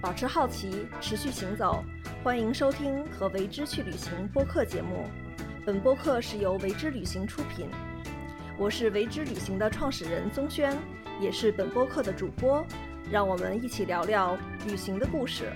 保持好奇，持续行走。欢迎收听《和为之去旅行》播客节目。本播客是由为之旅行出品。我是为之旅行的创始人宗轩，也是本播客的主播。让我们一起聊聊旅行的故事。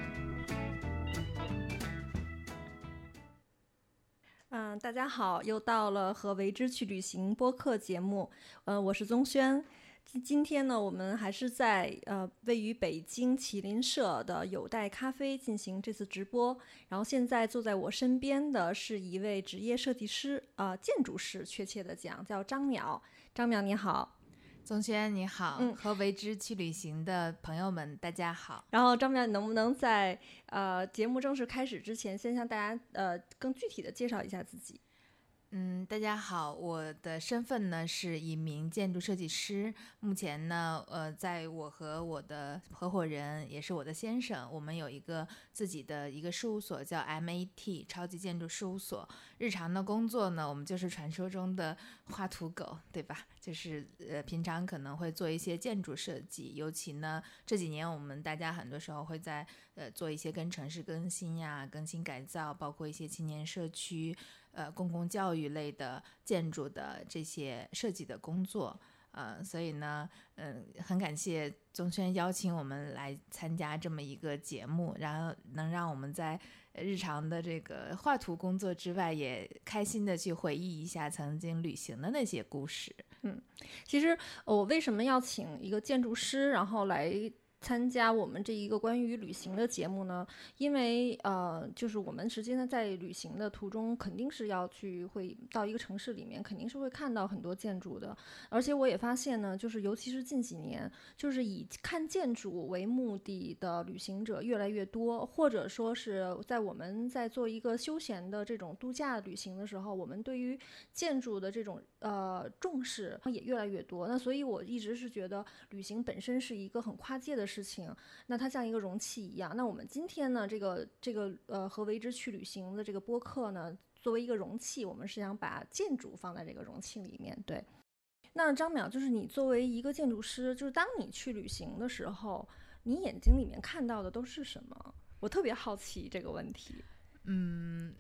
嗯，大家好，又到了《和为之去旅行》播客节目。嗯，我是宗轩。今今天呢，我们还是在呃位于北京麒麟社的有待咖啡进行这次直播。然后现在坐在我身边的是一位职业设计师，呃，建筑师，确切的讲叫张淼。张淼你好，宗轩你好，嗯和为之去旅行的朋友们大家好。然后张淼，你能不能在呃节目正式开始之前，先向大家呃更具体的介绍一下自己？嗯，大家好，我的身份呢是一名建筑设计师。目前呢，呃，在我和我的合伙人，也是我的先生，我们有一个自己的一个事务所，叫 MAT 超级建筑事务所。日常的工作呢，我们就是传说中的画图狗，对吧？就是呃，平常可能会做一些建筑设计，尤其呢这几年我们大家很多时候会在呃做一些跟城市更新呀、更新改造，包括一些青年社区。呃，公共教育类的建筑的这些设计的工作，呃，所以呢，嗯、很感谢宗轩邀请我们来参加这么一个节目，然后能让我们在日常的这个画图工作之外，也开心的去回忆一下曾经旅行的那些故事。嗯其实我为什么要请一个建筑师，然后来参加我们这一个关于旅行的节目呢？因为呃，就是我们实际呢在旅行的途中，肯定是要去会到一个城市里面，肯定是会看到很多建筑的。而且我也发现呢，就是尤其是近几年，就是以看建筑为目的的旅行者越来越多，或者说是在我们在做一个休闲的这种度假旅行的时候，我们对于建筑的这种呃重视也越来越多。那所以我一直是觉得旅行本身是一个很跨界的事情，那它像一个容器一样。那我们今天呢，这个这个呃和为之去旅行的这个播客呢，作为一个容器，我们是想把建筑放在这个容器里面，对。那张淼，就是你作为一个建筑师，就是当你去旅行的时候，你眼睛里面看到的都是什么？我特别好奇这个问题。嗯，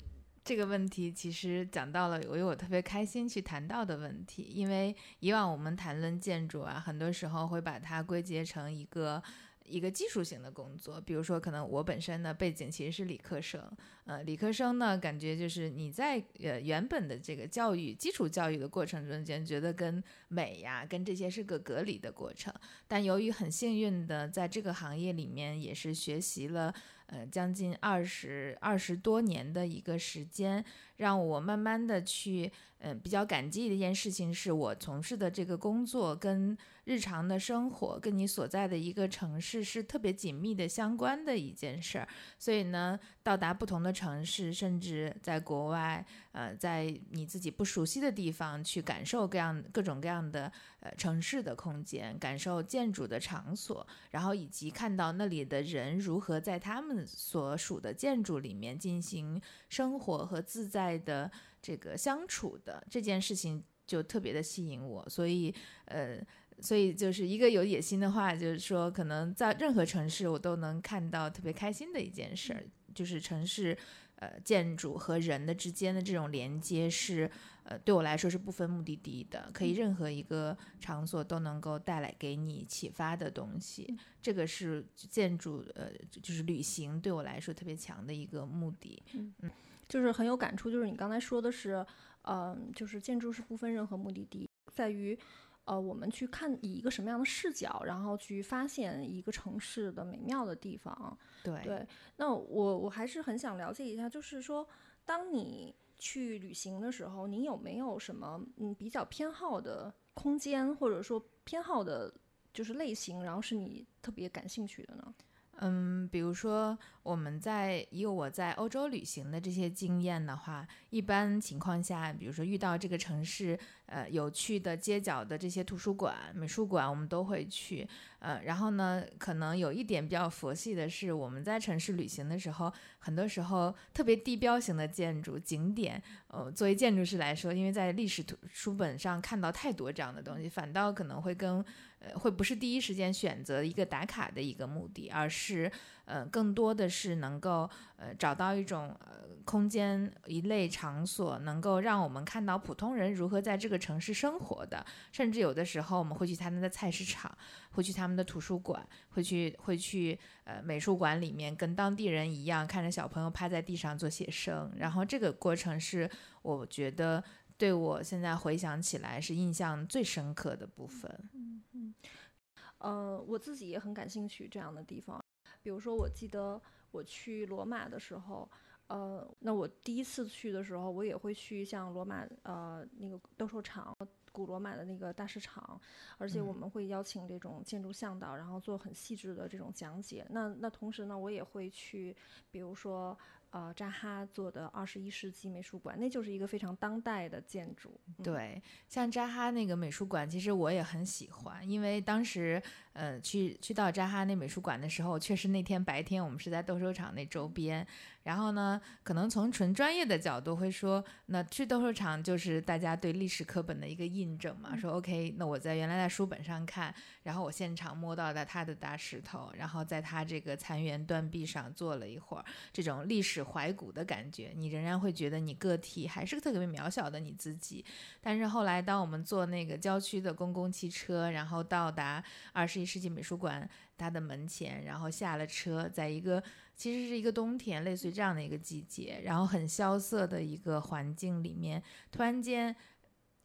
这个问题其实讲到了我有我特别开心去谈到的问题，因为以往我们谈论建筑啊，很多时候会把它归结成一个。一个技术性的工作，比如说，可能我本身的背景其实是理科生，呃，理科生呢，感觉就是你在呃原本的这个教育基础教育的过程中间，觉得跟美呀、跟这些是个隔离的过程。但由于很幸运的在这个行业里面，也是学习了呃将近二十二十多年的一个时间，让我慢慢的去，嗯、比较感激的一件事情是我从事的这个工作跟日常的生活，跟你所在的一个城市是特别紧密的相关的一件事儿。所以呢，到达不同的城市，甚至在国外，呃，在你自己不熟悉的地方去感受各样各种各样的呃城市的空间，感受建筑的场所，然后以及看到那里的人如何在他们所属的建筑里面进行生活和自在的这个相处的这件事情，就特别的吸引我。所以，呃。所以就是一个有野心的话，就是说，可能在任何城市，我都能看到特别开心的一件事儿，就是城市，呃，建筑和人的之间的这种连接是，呃，对我来说是不分目的地的，可以任何一个场所都能够带来给你启发的东西。这个是建筑，呃，就是旅行对我来说特别强的一个目的。嗯就是很有感触，就是你刚才说的是，嗯、就是建筑是不分任何目的地，在于，呃，我们去看以一个什么样的视角，然后去发现一个城市的美妙的地方。对，对，那我我还是很想了解一下，就是说，当你去旅行的时候，你有没有什么嗯比较偏好的空间，或者说偏好的就是类型，然后是你特别感兴趣的呢？嗯，比如说我们在以我在欧洲旅行的这些经验的话，一般情况下，比如说遇到这个城市呃有趣的街角的这些图书馆、美术馆，我们都会去。呃，然后呢，可能有一点比较佛系的是，我们在城市旅行的时候，很多时候特别地标型的建筑景点，呃，作为建筑师来说，因为在历史图书本上看到太多这样的东西，反倒可能会跟呃，会不是第一时间选择一个打卡的一个目的，而是，呃，更多的是能够，呃，找到一种呃空间一类场所，能够让我们看到普通人如何在这个城市生活的。甚至有的时候，我们会去他们的菜市场，会去他们的图书馆，会去会去呃美术馆里面，跟当地人一样，看着小朋友趴在地上做写生。然后这个过程是我觉得对我现在回想起来是印象最深刻的部分。嗯嗯，呃，我自己也很感兴趣这样的地方。比如说，我记得我去罗马的时候，呃，那我第一次去的时候，我也会去像罗马呃那个斗兽场、古罗马的那个大市场，而且我们会邀请这种建筑向导，然后做很细致的这种讲解。那那同时呢，我也会去，比如说。呃，扎哈做的二十一世纪美术馆，那就是一个非常当代的建筑。对，像扎哈那个美术馆，其实我也很喜欢，因为当时呃去去到扎哈那美术馆的时候，确实那天白天我们是在斗兽场那周边。然后呢，可能从纯专业的角度会说，那去斗兽场就是大家对历史课本的一个印证嘛。说 OK，那我在原来在书本上看，然后我现场摸到的他的大石头，然后在他这个残垣断壁上坐了一会儿，这种历史怀古的感觉，你仍然会觉得你个体还是特别渺小的你自己。但是后来，当我们坐那个郊区的公共汽车，然后到达二十世纪美术馆它的门前，然后下了车，在一个。其实是一个冬天，类似于这样的一个季节，然后很萧瑟的一个环境里面，突然间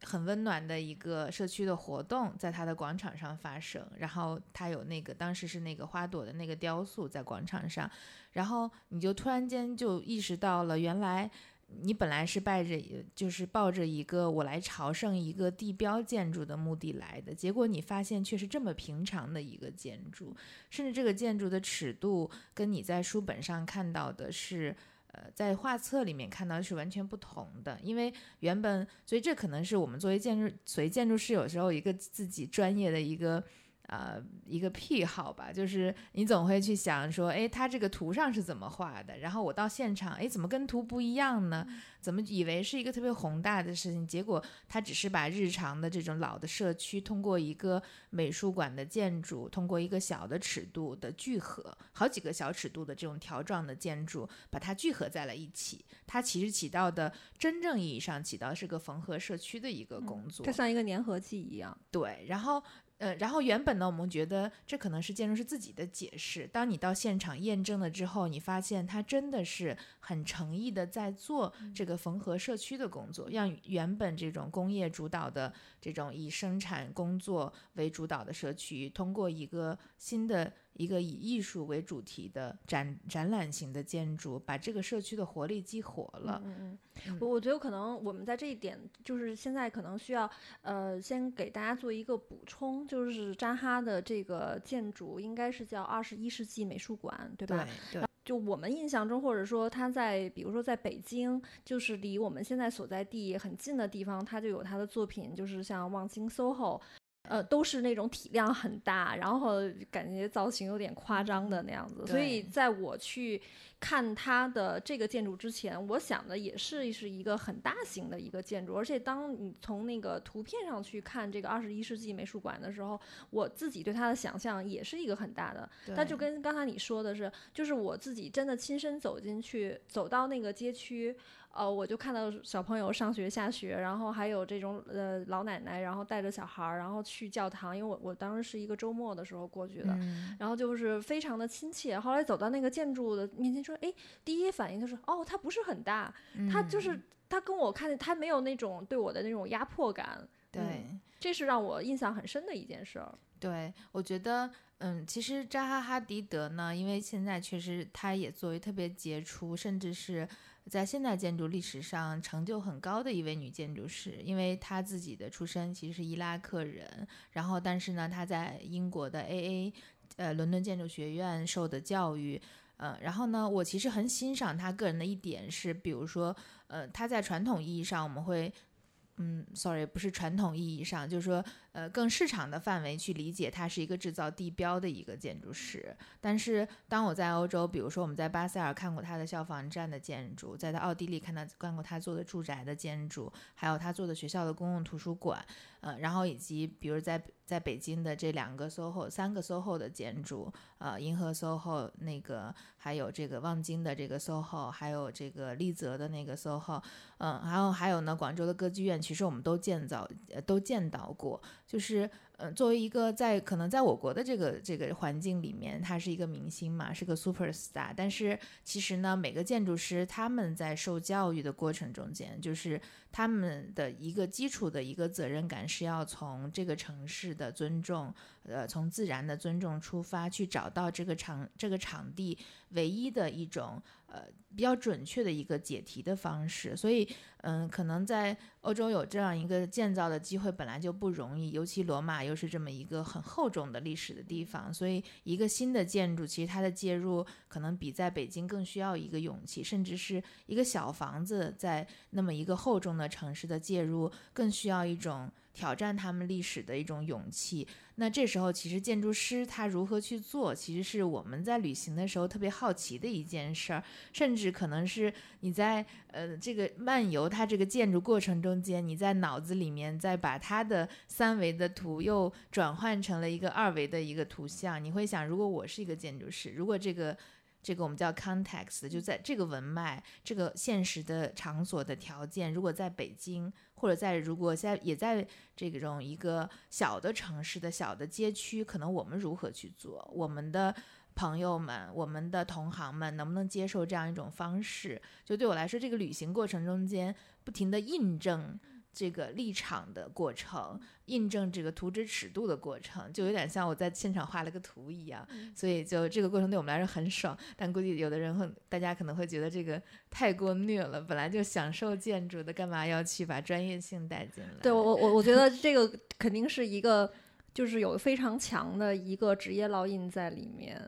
很温暖的一个社区的活动在它的广场上发生，然后它有那个当时是那个花朵的那个雕塑在广场上，然后你就突然间就意识到了原来。你本来是拜着，就是抱着一个我来朝圣一个地标建筑的目的来的，结果你发现却是这么平常的一个建筑，甚至这个建筑的尺度跟你在书本上看到的是，呃，在画册里面看到是完全不同的。因为原本，所以这可能是我们作为建筑，所以建筑师有时候一个自己专业的一个。呃，一个癖好吧，就是你总会去想说，哎，他这个图上是怎么画的？然后我到现场，哎，怎么跟图不一样呢？怎么以为是一个特别宏大的事情，结果他只是把日常的这种老的社区，通过一个美术馆的建筑，通过一个小的尺度的聚合，好几个小尺度的这种条状的建筑，把它聚合在了一起。它其实起到的真正意义上起到是个缝合社区的一个工作，它像一个粘合剂一样。对，然后。呃，然后原本呢，我们觉得这可能是建筑师自己的解释。当你到现场验证了之后，你发现他真的是很诚意的在做这个缝合社区的工作，让原本这种工业主导的这种以生产工作为主导的社区，通过一个新的。一个以艺术为主题的展展览型的建筑，把这个社区的活力激活了。嗯嗯，我我觉得可能我们在这一点，就是现在可能需要，呃，先给大家做一个补充，就是扎哈的这个建筑应该是叫二十一世纪美术馆，对吧？对。就我们印象中，或者说他在，比如说在北京，就是离我们现在所在地很近的地方，他就有他的作品，就是像望京 SOHO。呃，都是那种体量很大，然后感觉造型有点夸张的那样子。所以在我去看它的这个建筑之前，我想的也是是一个很大型的一个建筑。而且当你从那个图片上去看这个二十一世纪美术馆的时候，我自己对它的想象也是一个很大的。但就跟刚才你说的是，就是我自己真的亲身走进去，走到那个街区。呃，我就看到小朋友上学下学，然后还有这种呃老奶奶，然后带着小孩儿，然后去教堂，因为我我当时是一个周末的时候过去的，然后就是非常的亲切。后来走到那个建筑的面前，说，哎，第一反应就是，哦，它不是很大，它就是它跟我看见，它没有那种对我的那种压迫感。对，这是让我印象很深的一件事儿。对，我觉得，嗯，其实扎哈·哈迪德呢，因为现在确实他也作为特别杰出，甚至是。在现代建筑历史上成就很高的一位女建筑师，因为她自己的出身其实是伊拉克人，然后但是呢，她在英国的 A A，呃，伦敦建筑学院受的教育，呃，然后呢，我其实很欣赏她个人的一点是，比如说，呃，她在传统意义上我们会，嗯，sorry，不是传统意义上，就是说。呃更市场的范围去理解，它是一个制造地标的一个建筑师。但是当我在欧洲，比如说我们在巴塞尔看过他的消防站的建筑，在他奥地利看到看过他做的住宅的建筑，还有他做的学校的公共图书馆，呃，然后以及比如在在北京的这两个 SOHO、三个 SOHO 的建筑，呃，银河 SOHO 那个，还有这个望京的这个 SOHO，还有这个丽泽的那个 SOHO，嗯，还有还有呢，广州的歌剧院，其实我们都建造呃都见到过，就是。嗯，作为一个在可能在我国的这个这个环境里面，他是一个明星嘛，是个 super star。但是其实呢，每个建筑师他们在受教育的过程中间，就是他们的一个基础的一个责任感是要从这个城市的尊重，呃，从自然的尊重出发，去找到这个场这个场地唯一的一种。呃，比较准确的一个解题的方式，所以，嗯，可能在欧洲有这样一个建造的机会本来就不容易，尤其罗马又是这么一个很厚重的历史的地方，所以一个新的建筑，其实它的介入可能比在北京更需要一个勇气，甚至是一个小房子在那么一个厚重的城市的介入，更需要一种。挑战他们历史的一种勇气。那这时候，其实建筑师他如何去做，其实是我们在旅行的时候特别好奇的一件事儿。甚至可能是你在呃这个漫游它这个建筑过程中间，你在脑子里面再把它的三维的图又转换成了一个二维的一个图像。你会想，如果我是一个建筑师，如果这个这个我们叫 context，就在这个文脉、这个现实的场所的条件，如果在北京。或者在如果在也在这种一个小的城市的小的街区，可能我们如何去做？我们的朋友们、我们的同行们能不能接受这样一种方式？就对我来说，这个旅行过程中间不停的印证。这个立场的过程，印证这个图纸尺度的过程，就有点像我在现场画了个图一样，所以就这个过程对我们来说很爽。但估计有的人会，大家可能会觉得这个太过虐了。本来就享受建筑的，干嘛要去把专业性带进来？对我，我我觉得这个肯定是一个，就是有非常强的一个职业烙印在里面。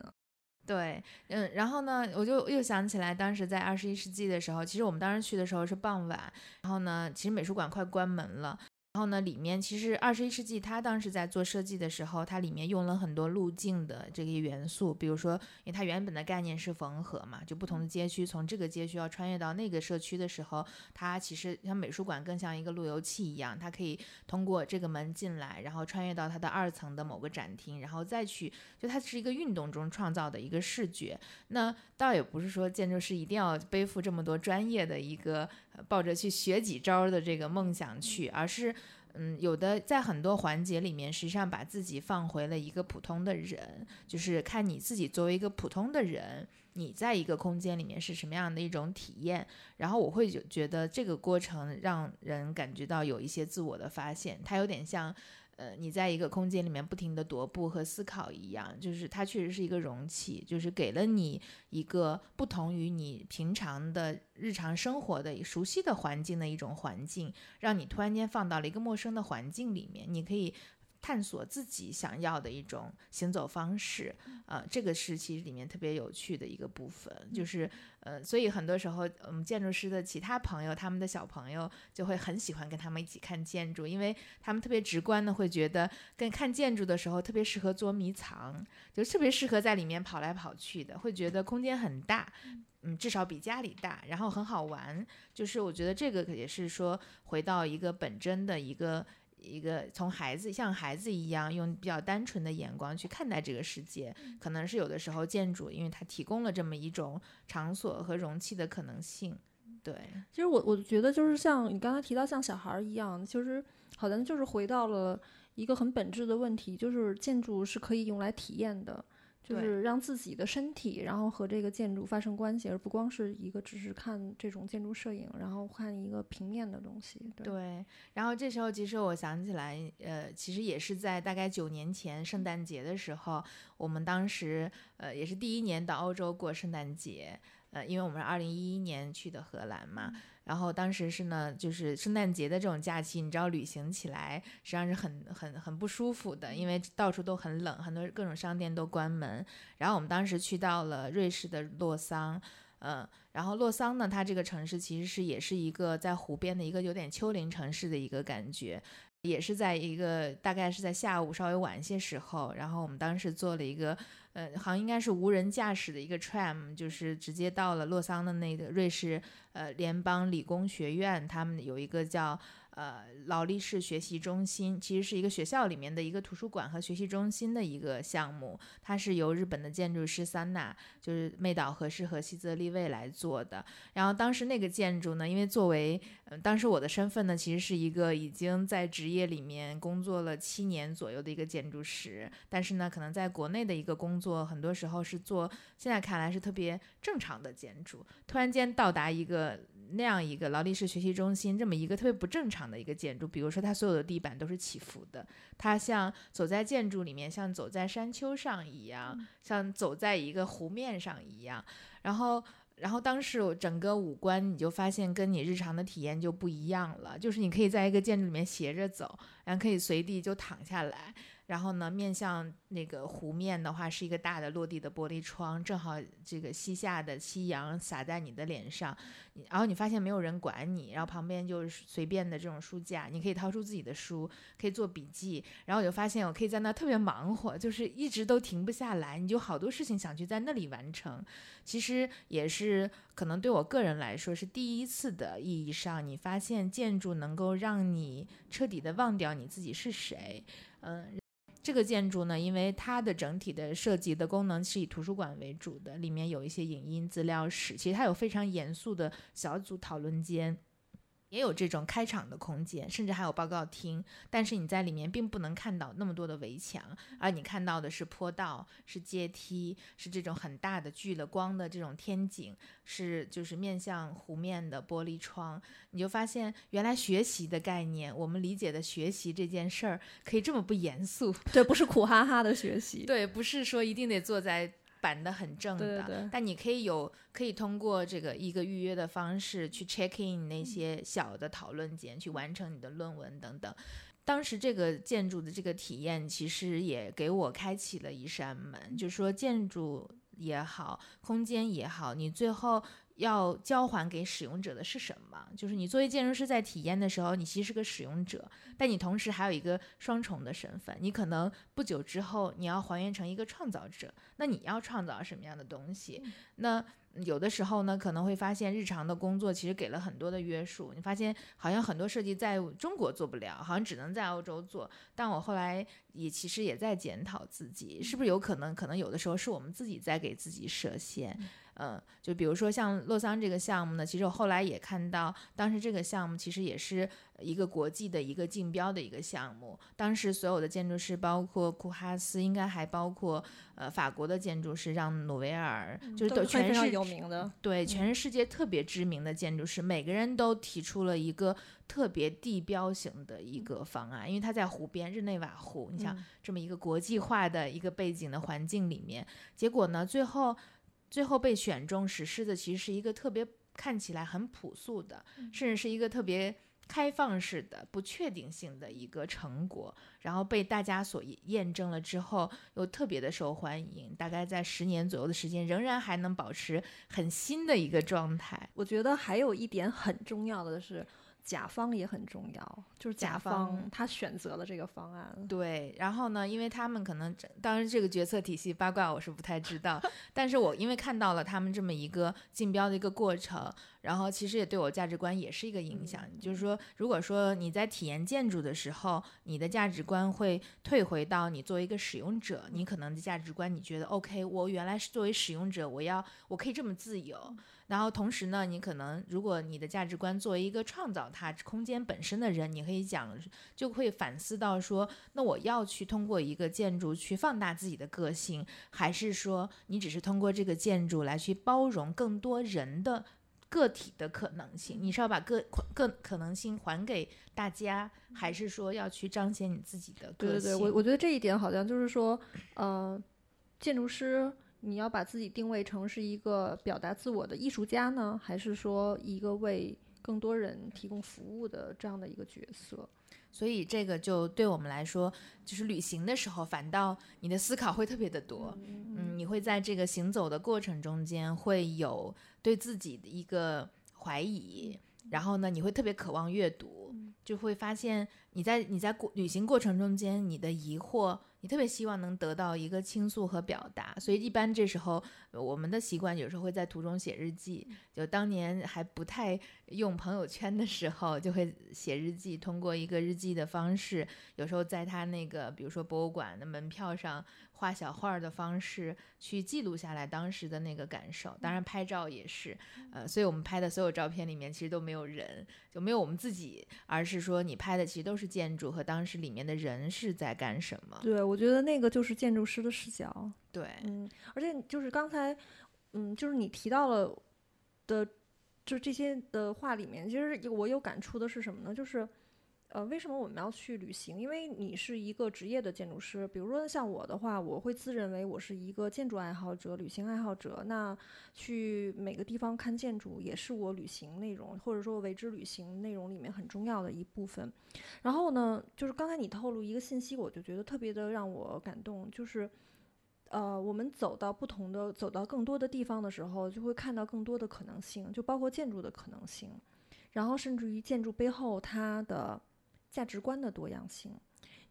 对，嗯，然后呢，我就又想起来，当时在二十一世纪的时候，其实我们当时去的时候是傍晚，然后呢，其实美术馆快关门了。然后呢，里面其实二十一世纪他当时在做设计的时候，它里面用了很多路径的这个元素，比如说，因为它原本的概念是缝合嘛，就不同的街区从这个街区要穿越到那个社区的时候，它其实像美术馆更像一个路由器一样，它可以通过这个门进来，然后穿越到它的二层的某个展厅，然后再去，就它是一个运动中创造的一个视觉。那倒也不是说建筑师一定要背负这么多专业的一个。抱着去学几招的这个梦想去，而是，嗯，有的在很多环节里面，实际上把自己放回了一个普通的人，就是看你自己作为一个普通的人，你在一个空间里面是什么样的一种体验。然后我会觉觉得这个过程让人感觉到有一些自我的发现，它有点像。呃，你在一个空间里面不停的踱步和思考一样，就是它确实是一个容器，就是给了你一个不同于你平常的日常生活的熟悉的环境的一种环境，让你突然间放到了一个陌生的环境里面，你可以。探索自己想要的一种行走方式，呃，这个是其实里面特别有趣的一个部分，就是呃，所以很多时候我们建筑师的其他朋友，他们的小朋友就会很喜欢跟他们一起看建筑，因为他们特别直观的会觉得，跟看建筑的时候特别适合捉迷藏，就特别适合在里面跑来跑去的，会觉得空间很大，嗯，至少比家里大，然后很好玩，就是我觉得这个也是说回到一个本真的一个。一个从孩子像孩子一样用比较单纯的眼光去看待这个世界，可能是有的时候建筑，因为它提供了这么一种场所和容器的可能性。对，其实我我觉得就是像你刚才提到像小孩儿一样，其实好像就是回到了一个很本质的问题，就是建筑是可以用来体验的。就是让自己的身体，然后和这个建筑发生关系，而不光是一个只是看这种建筑摄影，然后看一个平面的东西。对。然后这时候，其实我想起来，呃，其实也是在大概九年前圣诞节的时候，我们当时呃也是第一年到欧洲过圣诞节，呃，因为我们是二零一一年去的荷兰嘛。然后当时是呢，就是圣诞节的这种假期，你知道旅行起来实际上是很很很不舒服的，因为到处都很冷，很多各种商店都关门。然后我们当时去到了瑞士的洛桑，嗯，然后洛桑呢，它这个城市其实是也是一个在湖边的一个有点丘陵城市的一个感觉。也是在一个大概是在下午稍微晚一些时候，然后我们当时做了一个，呃，好像应该是无人驾驶的一个 tram，就是直接到了洛桑的那个瑞士呃联邦理工学院，他们有一个叫。呃，劳力士学习中心其实是一个学校里面的一个图书馆和学习中心的一个项目，它是由日本的建筑师三娜，就是妹岛和世和西泽立卫来做的。然后当时那个建筑呢，因为作为，嗯，当时我的身份呢，其实是一个已经在职业里面工作了七年左右的一个建筑师，但是呢，可能在国内的一个工作，很多时候是做现在看来是特别正常的建筑，突然间到达一个。那样一个劳力士学习中心，这么一个特别不正常的一个建筑，比如说它所有的地板都是起伏的，它像走在建筑里面，像走在山丘上一样，像走在一个湖面上一样。然后，然后当时我整个五官你就发现跟你日常的体验就不一样了，就是你可以在一个建筑里面斜着走，然后可以随地就躺下来。然后呢，面向那个湖面的话，是一个大的落地的玻璃窗，正好这个西下的夕阳洒在你的脸上，然后你发现没有人管你，然后旁边就是随便的这种书架，你可以掏出自己的书，可以做笔记，然后我就发现我可以在那特别忙活，就是一直都停不下来，你就好多事情想去在那里完成。其实也是可能对我个人来说是第一次的意义上，你发现建筑能够让你彻底的忘掉你自己是谁，嗯。这个建筑呢，因为它的整体的设计的功能是以图书馆为主的，里面有一些影音资料室，其实它有非常严肃的小组讨论间。也有这种开场的空间，甚至还有报告厅，但是你在里面并不能看到那么多的围墙，而你看到的是坡道、是阶梯、是这种很大的聚了光的这种天井，是就是面向湖面的玻璃窗。你就发现，原来学习的概念，我们理解的学习这件事儿，可以这么不严肃。对，不是苦哈哈的学习。对，不是说一定得坐在。板的很正的，但你可以有可以通过这个一个预约的方式去 check in 那些小的讨论间，去完成你的论文等等。当时这个建筑的这个体验，其实也给我开启了一扇门，就是说建筑也好，空间也好，你最后。要交还给使用者的是什么？就是你作为建筑师在体验的时候，你其实是个使用者，但你同时还有一个双重的身份。你可能不久之后你要还原成一个创造者，那你要创造什么样的东西？那有的时候呢，可能会发现日常的工作其实给了很多的约束。你发现好像很多设计在中国做不了，好像只能在欧洲做。但我后来也其实也在检讨自己，是不是有可能，可能有的时候是我们自己在给自己设限。嗯，就比如说像洛桑这个项目呢，其实我后来也看到，当时这个项目其实也是一个国际的一个竞标的一个项目。当时所有的建筑师，包括库哈斯，应该还包括呃法国的建筑师让努维尔，就是都全是有名的，对，全是世界特别知名的建筑师，每个人都提出了一个特别地标型的一个方案，因为他在湖边日内瓦湖，你想这么一个国际化的一个背景的环境里面，结果呢，最后。最后被选中实施的其实是一个特别看起来很朴素的，甚至是一个特别开放式的、不确定性的一个成果，然后被大家所验证了之后，又特别的受欢迎。大概在十年左右的时间，仍然还能保持很新的一个状态。我觉得还有一点很重要的是。甲方也很重要，就是甲方他选择了这个方案。对，然后呢，因为他们可能当然这个决策体系八卦我是不太知道，但是我因为看到了他们这么一个竞标的一个过程，然后其实也对我价值观也是一个影响。就是说，如果说你在体验建筑的时候，你的价值观会退回到你作为一个使用者，你可能的价值观你觉得 OK，我原来是作为使用者，我要我可以这么自由。然后同时呢，你可能如果你的价值观作为一个创造它空间本身的人，你可以讲，就会反思到说，那我要去通过一个建筑去放大自己的个性，还是说你只是通过这个建筑来去包容更多人的个体的可能性？你是要把个个可能性还给大家，还是说要去彰显你自己的个性？对对对，我我觉得这一点好像就是说，呃，建筑师。你要把自己定位成是一个表达自我的艺术家呢，还是说一个为更多人提供服务的这样的一个角色？所以这个就对我们来说，就是旅行的时候，反倒你的思考会特别的多。嗯，你会在这个行走的过程中间会有对自己的一个怀疑，然后呢，你会特别渴望阅读。就会发现你在你在过旅行过程中间，你的疑惑。你特别希望能得到一个倾诉和表达，所以一般这时候我们的习惯有时候会在途中写日记。就当年还不太用朋友圈的时候，就会写日记，通过一个日记的方式，有时候在他那个比如说博物馆的门票上画小画的方式去记录下来当时的那个感受。当然拍照也是，呃，所以我们拍的所有照片里面其实都没有人，就没有我们自己，而是说你拍的其实都是建筑和当时里面的人是在干什么。对。我觉得那个就是建筑师的视角，对，嗯，而且就是刚才，嗯，就是你提到了的，就这些的话里面，其实我有感触的是什么呢？就是。呃，为什么我们要去旅行？因为你是一个职业的建筑师，比如说像我的话，我会自认为我是一个建筑爱好者、旅行爱好者。那去每个地方看建筑也是我旅行内容，或者说为之旅行内容里面很重要的一部分。然后呢，就是刚才你透露一个信息，我就觉得特别的让我感动，就是，呃，我们走到不同的、走到更多的地方的时候，就会看到更多的可能性，就包括建筑的可能性，然后甚至于建筑背后它的。价值观的多样性，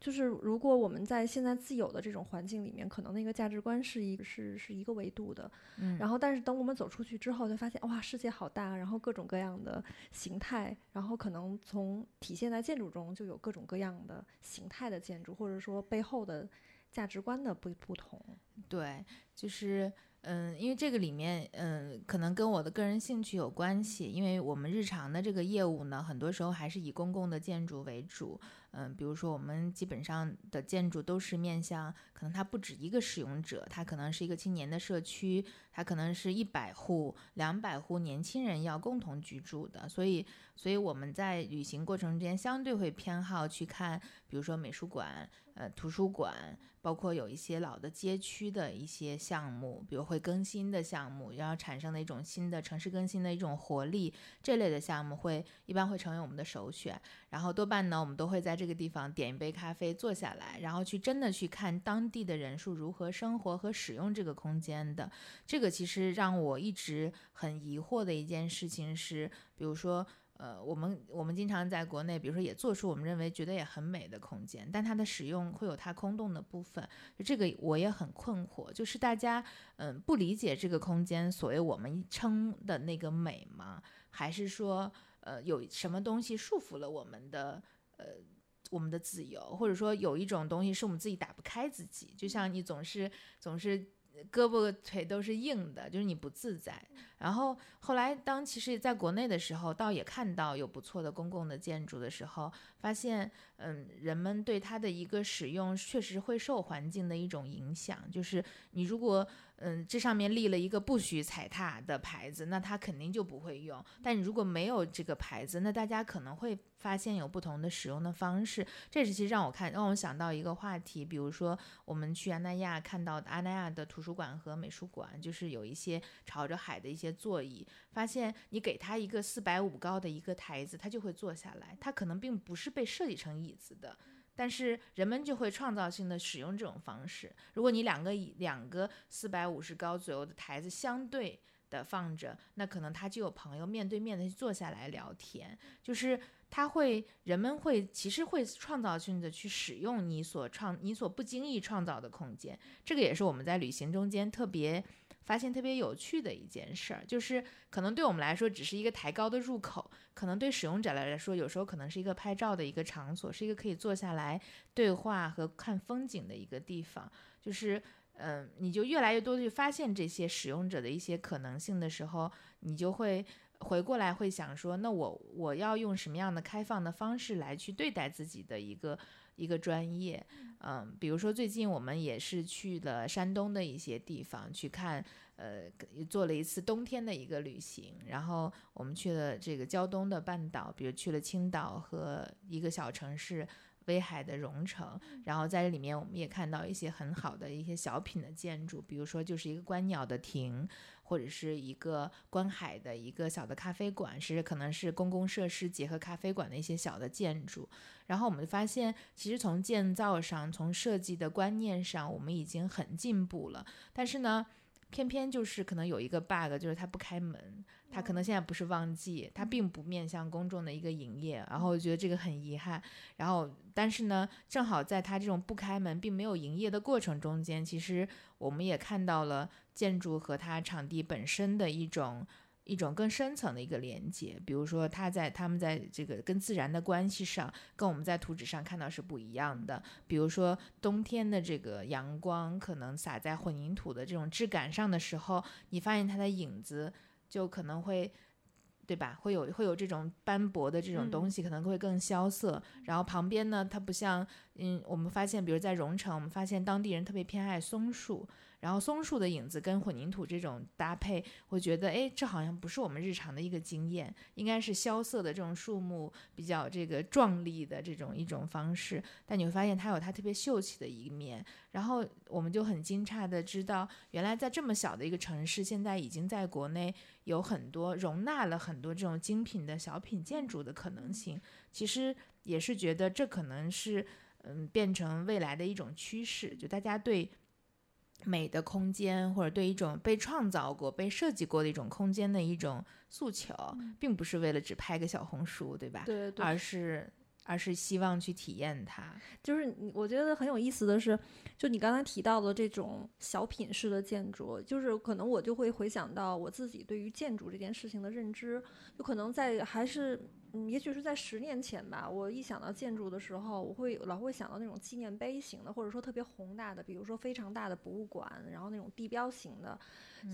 就是如果我们在现在自有的这种环境里面，可能那个价值观是一个是是一个维度的，嗯，然后但是等我们走出去之后，就发现哇，世界好大，然后各种各样的形态，然后可能从体现在建筑中就有各种各样的形态的建筑，或者说背后的价值观的不不同，对，就是。嗯，因为这个里面，嗯，可能跟我的个人兴趣有关系。因为我们日常的这个业务呢，很多时候还是以公共的建筑为主。嗯，比如说我们基本上的建筑都是面向，可能它不止一个使用者，它可能是一个青年的社区，它可能是一百户、两百户年轻人要共同居住的。所以，所以我们在旅行过程中间，相对会偏好去看，比如说美术馆、呃图书馆，包括有一些老的街区的一些项目，比如会更新的项目，然后产生的一种新的城市更新的一种活力，这类的项目会一般会成为我们的首选。然后多半呢，我们都会在这个地方点一杯咖啡，坐下来，然后去真的去看当地的人数如何生活和使用这个空间的。这个其实让我一直很疑惑的一件事情是，比如说，呃，我们我们经常在国内，比如说也做出我们认为觉得也很美的空间，但它的使用会有它空洞的部分，这个我也很困惑，就是大家嗯不理解这个空间所谓我们称的那个美吗？还是说？呃，有什么东西束缚了我们的呃我们的自由，或者说有一种东西是我们自己打不开自己，就像你总是总是胳膊腿都是硬的，就是你不自在。然后后来当其实在国内的时候，倒也看到有不错的公共的建筑的时候，发现嗯，人们对它的一个使用确实会受环境的一种影响，就是你如果。嗯，这上面立了一个不许踩踏的牌子，那他肯定就不会用。但你如果没有这个牌子，那大家可能会发现有不同的使用的方式。这是其实让我看，让我想到一个话题，比如说我们去阿那亚看到的阿那亚的图书馆和美术馆，就是有一些朝着海的一些座椅，发现你给他一个四百五高的一个台子，他就会坐下来。他可能并不是被设计成椅子的。但是人们就会创造性的使用这种方式。如果你两个两个四百五十高左右的台子相对的放着，那可能他就有朋友面对面的坐下来聊天。就是他会，人们会其实会创造性的去使用你所创、你所不经意创造的空间。这个也是我们在旅行中间特别。发现特别有趣的一件事儿，就是可能对我们来说只是一个抬高的入口，可能对使用者来说，有时候可能是一个拍照的一个场所，是一个可以坐下来对话和看风景的一个地方。就是，嗯，你就越来越多去发现这些使用者的一些可能性的时候，你就会回过来会想说，那我我要用什么样的开放的方式来去对待自己的一个。一个专业，嗯，比如说最近我们也是去了山东的一些地方去看，呃，做了一次冬天的一个旅行，然后我们去了这个胶东的半岛，比如去了青岛和一个小城市威海的荣城，然后在这里面我们也看到一些很好的一些小品的建筑，比如说就是一个观鸟的亭。或者是一个观海的一个小的咖啡馆，是可能是公共设施结合咖啡馆的一些小的建筑。然后我们发现，其实从建造上、从设计的观念上，我们已经很进步了。但是呢，偏偏就是可能有一个 bug，就是它不开门，它可能现在不是旺季，它并不面向公众的一个营业，然后我觉得这个很遗憾。然后，但是呢，正好在它这种不开门并没有营业的过程中间，其实我们也看到了建筑和它场地本身的一种。一种更深层的一个连接，比如说它在他们在这个跟自然的关系上，跟我们在图纸上看到是不一样的。比如说冬天的这个阳光可能洒在混凝土的这种质感上的时候，你发现它的影子就可能会，对吧？会有会有这种斑驳的这种东西，可能会更萧瑟。然后旁边呢，它不像，嗯，我们发现，比如在荣城，我们发现当地人特别偏爱松树。然后松树的影子跟混凝土这种搭配，我觉得，哎，这好像不是我们日常的一个经验，应该是萧瑟的这种树木比较这个壮丽的这种一种方式。但你会发现它有它特别秀气的一面。然后我们就很惊诧的知道，原来在这么小的一个城市，现在已经在国内有很多容纳了很多这种精品的小品建筑的可能性。其实也是觉得这可能是，嗯，变成未来的一种趋势，就大家对。美的空间，或者对一种被创造过、被设计过的一种空间的一种诉求，并不是为了只拍个小红书，对吧？对，而是而是希望去体验它。就是我觉得很有意思的是，就你刚才提到的这种小品式的建筑，就是可能我就会回想到我自己对于建筑这件事情的认知，就可能在还是。嗯，也许是在十年前吧。我一想到建筑的时候，我会老会想到那种纪念碑型的，或者说特别宏大的，比如说非常大的博物馆，然后那种地标型的，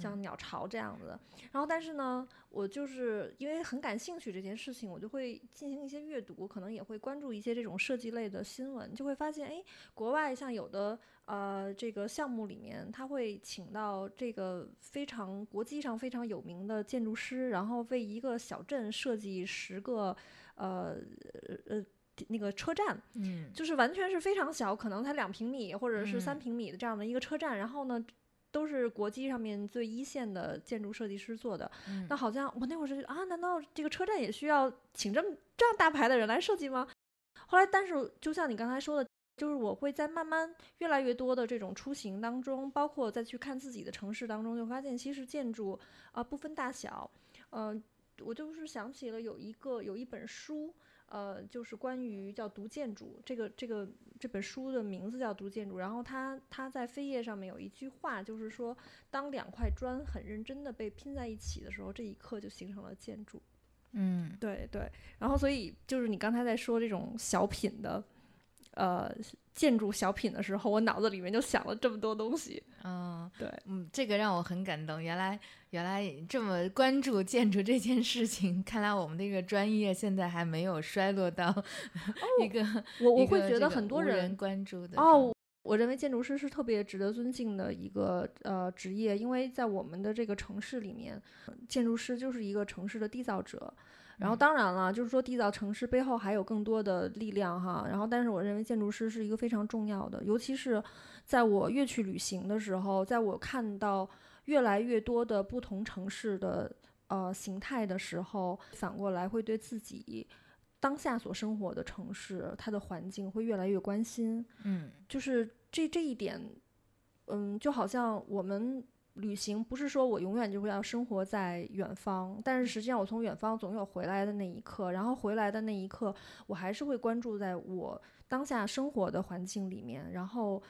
像鸟巢这样子。然后，但是呢，我就是因为很感兴趣这件事情，我就会进行一些阅读，可能也会关注一些这种设计类的新闻，就会发现，哎，国外像有的。呃，这个项目里面，他会请到这个非常国际上非常有名的建筑师，然后为一个小镇设计十个呃呃那个车站，嗯，就是完全是非常小，可能才两平米或者是三平米的这样的一个车站，然后呢，都是国际上面最一线的建筑设计师做的。那好像我那会儿是啊，难道这个车站也需要请这么这样大牌的人来设计吗？后来，但是就像你刚才说的。就是我会在慢慢越来越多的这种出行当中，包括再去看自己的城市当中，就发现其实建筑啊不分大小，嗯，我就是想起了有一个有一本书，呃，就是关于叫读建筑，这个这个这本书的名字叫读建筑，然后它它在扉页上面有一句话，就是说当两块砖很认真的被拼在一起的时候，这一刻就形成了建筑。嗯，对对，然后所以就是你刚才在说这种小品的。呃，建筑小品的时候，我脑子里面就想了这么多东西。嗯，对，嗯，这个让我很感动。原来，原来这么关注建筑这件事情，看来我们这个专业现在还没有衰落到一个我我会觉得很多人关注的哦。我认为建筑师是特别值得尊敬的一个呃职业，因为在我们的这个城市里面，建筑师就是一个城市的缔造者。然后当然了，就是说缔造城市背后还有更多的力量哈。然后，但是我认为建筑师是一个非常重要的，尤其是在我越去旅行的时候，在我看到越来越多的不同城市的呃形态的时候，反过来会对自己当下所生活的城市它的环境会越来越关心。嗯，就是这这一点，嗯，就好像我们。旅行不是说我永远就会要生活在远方，但是实际上我从远方总有回来的那一刻，然后回来的那一刻，我还是会关注在我当下生活的环境里面。然后，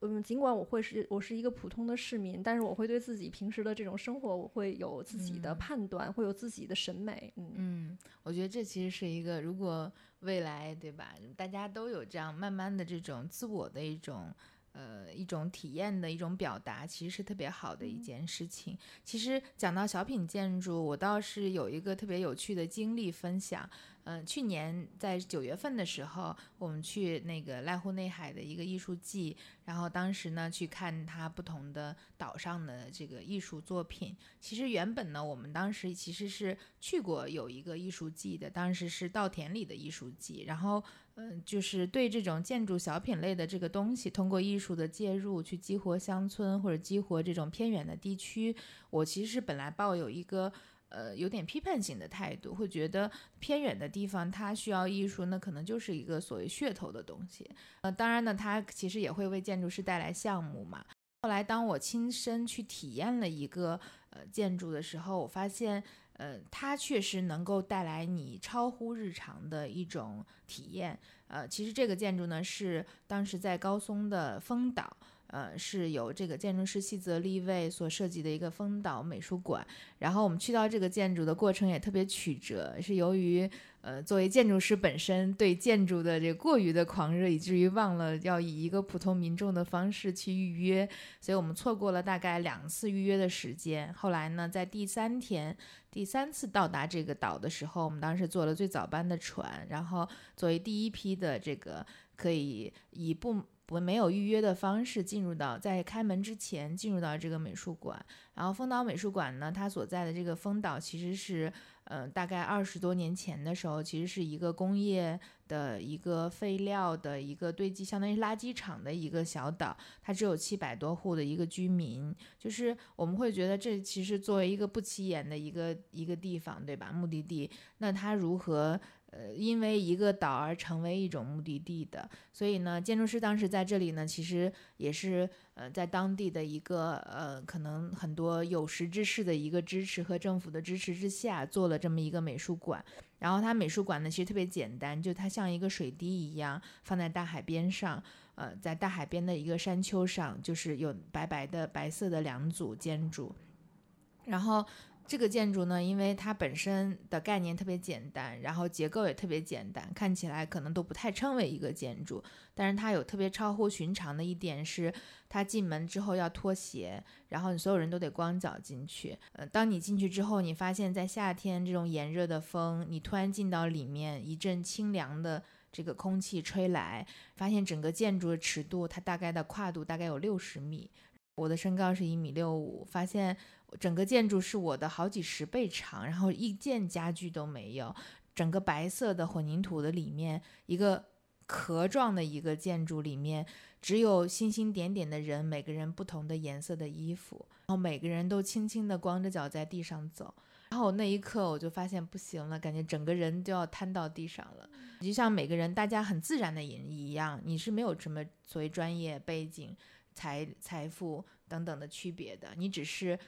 嗯，尽管我会是我是一个普通的市民，但是我会对自己平时的这种生活，我会有自己的判断，会有自己的审美。嗯嗯，我觉得这其实是一个，如果未来对吧，大家都有这样慢慢的这种自我的一种。呃，一种体验的一种表达，其实是特别好的一件事情。其实讲到小品建筑，我倒是有一个特别有趣的经历分享。嗯，去年在九月份的时候，我们去那个濑户内海的一个艺术季，然后当时呢去看它不同的岛上的这个艺术作品。其实原本呢，我们当时其实是去过有一个艺术季的，当时是稻田里的艺术季。然后，嗯，就是对这种建筑小品类的这个东西，通过艺术的介入去激活乡村或者激活这种偏远的地区，我其实是本来抱有一个。呃，有点批判性的态度，会觉得偏远的地方它需要艺术，那可能就是一个所谓噱头的东西。呃，当然呢，它其实也会为建筑师带来项目嘛。后来当我亲身去体验了一个呃建筑的时候，我发现。呃，它确实能够带来你超乎日常的一种体验。呃，其实这个建筑呢是当时在高松的丰岛，呃，是由这个建筑师细泽立卫所设计的一个风岛美术馆。然后我们去到这个建筑的过程也特别曲折，是由于。呃，作为建筑师本身对建筑的这过于的狂热，以至于忘了要以一个普通民众的方式去预约，所以我们错过了大概两次预约的时间。后来呢，在第三天、第三次到达这个岛的时候，我们当时坐了最早班的船，然后作为第一批的这个可以以不不没有预约的方式进入到在开门之前进入到这个美术馆。然后丰岛美术馆呢，它所在的这个丰岛其实是。嗯，大概二十多年前的时候，其实是一个工业的一个废料的一个堆积，相当于垃圾场的一个小岛，它只有七百多户的一个居民，就是我们会觉得这其实作为一个不起眼的一个一个地方，对吧？目的地，那它如何？呃，因为一个岛而成为一种目的地的，所以呢，建筑师当时在这里呢，其实也是呃，在当地的一个呃，可能很多有识之士的一个支持和政府的支持之下，做了这么一个美术馆。然后它美术馆呢，其实特别简单，就它像一个水滴一样放在大海边上，呃，在大海边的一个山丘上，就是有白白的白色的两组建筑，然后。这个建筑呢，因为它本身的概念特别简单，然后结构也特别简单，看起来可能都不太称为一个建筑。但是它有特别超乎寻常的一点是，它进门之后要脱鞋，然后你所有人都得光脚进去。呃，当你进去之后，你发现在夏天这种炎热的风，你突然进到里面，一阵清凉的这个空气吹来，发现整个建筑的尺度，它大概的跨度大概有六十米。我的身高是一米六五，发现整个建筑是我的好几十倍长，然后一件家具都没有，整个白色的混凝土的里面，一个壳状的一个建筑里面，只有星星点点的人，每个人不同的颜色的衣服，然后每个人都轻轻的光着脚在地上走，然后那一刻我就发现不行了，感觉整个人都要瘫到地上了，就像每个人大家很自然的人一样，你是没有什么所谓专业背景。财财富等等的区别的，你只是，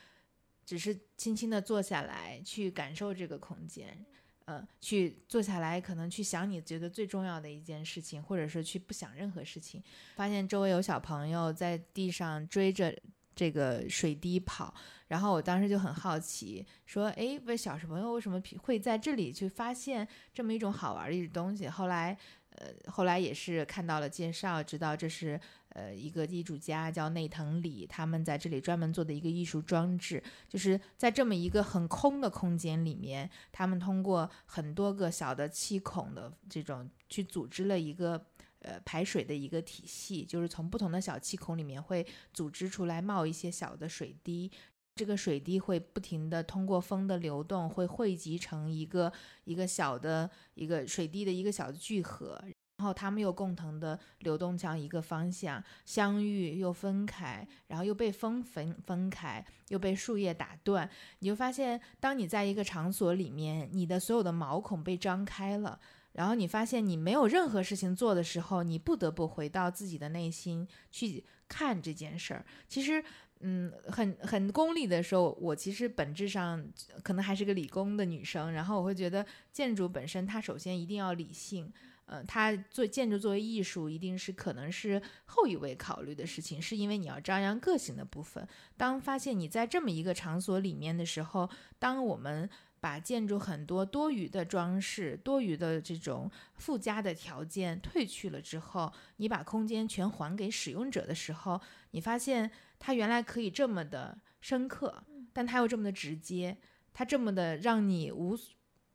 只是轻轻的坐下来去感受这个空间，呃，去坐下来，可能去想你觉得最重要的一件事情，或者是去不想任何事情。发现周围有小朋友在地上追着这个水滴跑，然后我当时就很好奇，说，哎，为小朋友为什么会在这里去发现这么一种好玩的一东西？后来。呃，后来也是看到了介绍，知道这是呃一个艺术家叫内藤里，他们在这里专门做的一个艺术装置，就是在这么一个很空的空间里面，他们通过很多个小的气孔的这种去组织了一个呃排水的一个体系，就是从不同的小气孔里面会组织出来冒一些小的水滴。这个水滴会不停地通过风的流动，会汇集成一个一个小的一个水滴的一个小的聚合，然后它们又共同的流动向一个方向，相遇又分开，然后又被风分分开，又被树叶打断。你就发现，当你在一个场所里面，你的所有的毛孔被张开了，然后你发现你没有任何事情做的时候，你不得不回到自己的内心去看这件事儿。其实。嗯，很很功利的时候，我其实本质上可能还是个理工的女生。然后我会觉得建筑本身，它首先一定要理性。嗯，它做建筑作为艺术，一定是可能是后一位考虑的事情，是因为你要张扬个性的部分。当发现你在这么一个场所里面的时候，当我们把建筑很多多余的装饰、多余的这种附加的条件褪去了之后，你把空间全还给使用者的时候，你发现。它原来可以这么的深刻，但它又这么的直接，它这么的让你无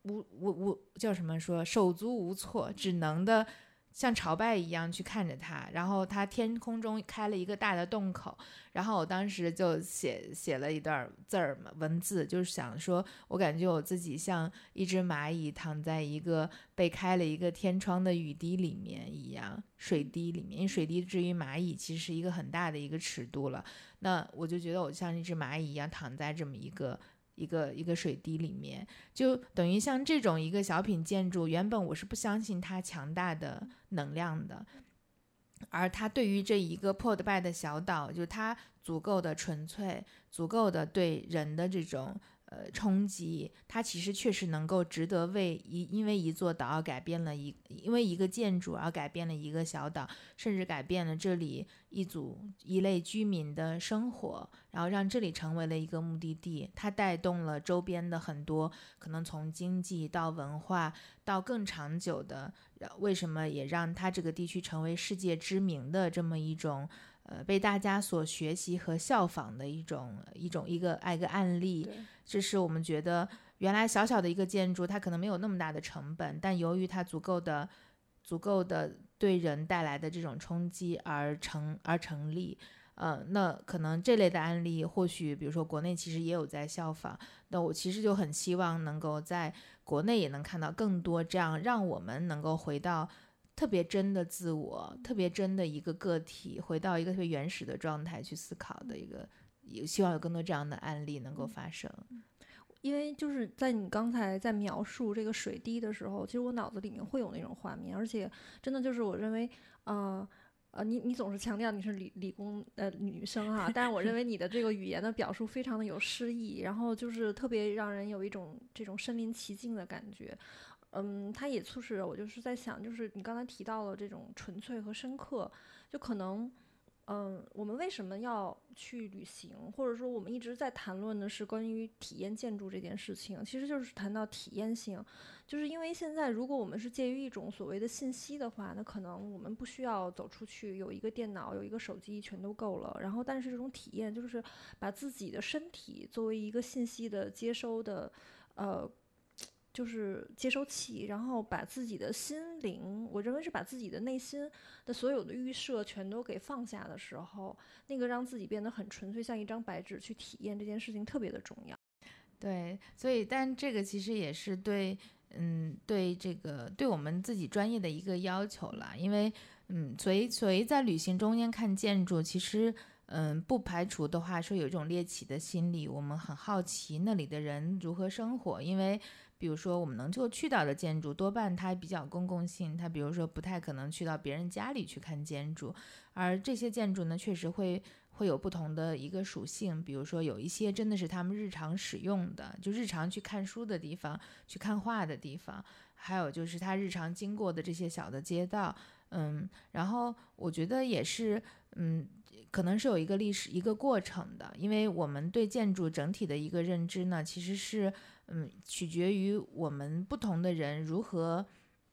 无无无叫什么说手足无措，只能的。像朝拜一样去看着它，然后它天空中开了一个大的洞口，然后我当时就写写了一段字儿嘛，文字就是想说，我感觉我自己像一只蚂蚁躺在一个被开了一个天窗的雨滴里面一样，水滴里面，因为水滴至于蚂蚁其实是一个很大的一个尺度了，那我就觉得我像一只蚂蚁一样躺在这么一个。一个一个水滴里面，就等于像这种一个小品建筑，原本我是不相信它强大的能量的，而它对于这一个破的败的小岛，就它足够的纯粹，足够的对人的这种。呃，冲击它其实确实能够值得为一因为一座岛而改变了一因为一个建筑而改变了一个小岛，甚至改变了这里一组一类居民的生活，然后让这里成为了一个目的地。它带动了周边的很多可能从经济到文化到更长久的，为什么也让它这个地区成为世界知名的这么一种。呃，被大家所学习和效仿的一种一种一个爱个案例，这是我们觉得原来小小的一个建筑，它可能没有那么大的成本，但由于它足够的足够的对人带来的这种冲击而成而成立。呃，那可能这类的案例，或许比如说国内其实也有在效仿，那我其实就很希望能够在国内也能看到更多这样，让我们能够回到。特别真的自我，特别真的一个个体，回到一个特别原始的状态去思考的一个，也希望有更多这样的案例能够发生。因为就是在你刚才在描述这个水滴的时候，其实我脑子里面会有那种画面，而且真的就是我认为，呃呃，你你总是强调你是理理工呃女生哈，但是我认为你的这个语言的表述非常的有诗意，然后就是特别让人有一种这种身临其境的感觉。嗯，它也促使我就是在想，就是你刚才提到了这种纯粹和深刻，就可能，嗯，我们为什么要去旅行，或者说我们一直在谈论的是关于体验建筑这件事情，其实就是谈到体验性，就是因为现在如果我们是介于一种所谓的信息的话，那可能我们不需要走出去，有一个电脑，有一个手机全都够了。然后，但是这种体验就是把自己的身体作为一个信息的接收的，呃。就是接收器，然后把自己的心灵，我认为是把自己的内心的所有的预设全都给放下的时候，那个让自己变得很纯粹，像一张白纸去体验这件事情特别的重要。对，所以但这个其实也是对，嗯，对这个对我们自己专业的一个要求了，因为，嗯，所以所以在旅行中间看建筑，其实，嗯，不排除的话说有一种猎奇的心理，我们很好奇那里的人如何生活，因为。比如说，我们能够去到的建筑，多半它比较公共性，它比如说不太可能去到别人家里去看建筑，而这些建筑呢，确实会会有不同的一个属性。比如说，有一些真的是他们日常使用的，就日常去看书的地方、去看画的地方，还有就是他日常经过的这些小的街道，嗯，然后我觉得也是，嗯，可能是有一个历史一个过程的，因为我们对建筑整体的一个认知呢，其实是。嗯，取决于我们不同的人如何，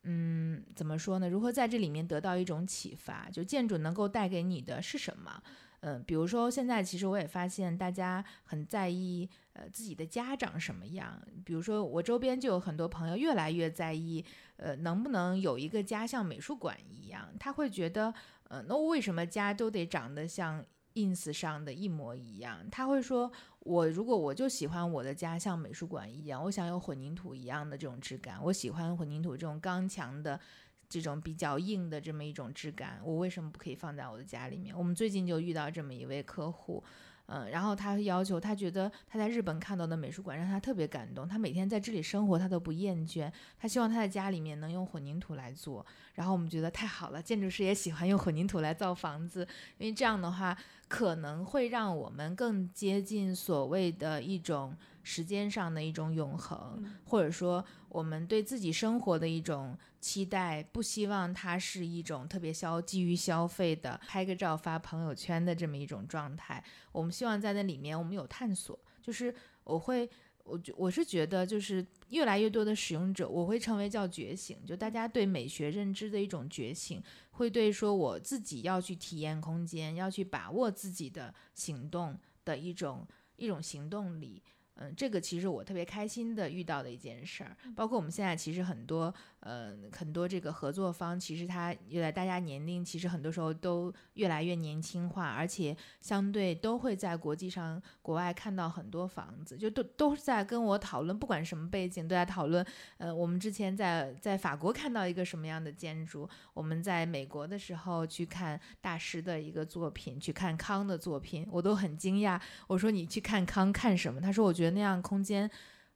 嗯，怎么说呢？如何在这里面得到一种启发？就建筑能够带给你的是什么？嗯，比如说现在其实我也发现大家很在意，呃，自己的家长什么样。比如说我周边就有很多朋友越来越在意，呃，能不能有一个家像美术馆一样？他会觉得，呃，那为什么家都得长得像？ins 上的一模一样，他会说：“我如果我就喜欢我的家像美术馆一样，我想有混凝土一样的这种质感，我喜欢混凝土这种刚强的、这种比较硬的这么一种质感，我为什么不可以放在我的家里面？”我们最近就遇到这么一位客户。嗯，然后他要求，他觉得他在日本看到的美术馆让他特别感动，他每天在这里生活他都不厌倦，他希望他在家里面能用混凝土来做。然后我们觉得太好了，建筑师也喜欢用混凝土来造房子，因为这样的话可能会让我们更接近所谓的一种时间上的一种永恒，或者说我们对自己生活的一种。期待不希望它是一种特别消基于消费的拍个照发朋友圈的这么一种状态。我们希望在那里面我们有探索，就是我会我觉我是觉得就是越来越多的使用者，我会成为叫觉醒，就大家对美学认知的一种觉醒，会对说我自己要去体验空间，要去把握自己的行动的一种一种行动力。嗯，这个其实我特别开心的遇到的一件事儿，包括我们现在其实很多。呃，很多这个合作方其实他越来大家年龄其实很多时候都越来越年轻化，而且相对都会在国际上国外看到很多房子，就都都是在跟我讨论，不管什么背景都在讨论。呃，我们之前在在法国看到一个什么样的建筑，我们在美国的时候去看大师的一个作品，去看康的作品，我都很惊讶。我说你去看康看什么？他说我觉得那样空间。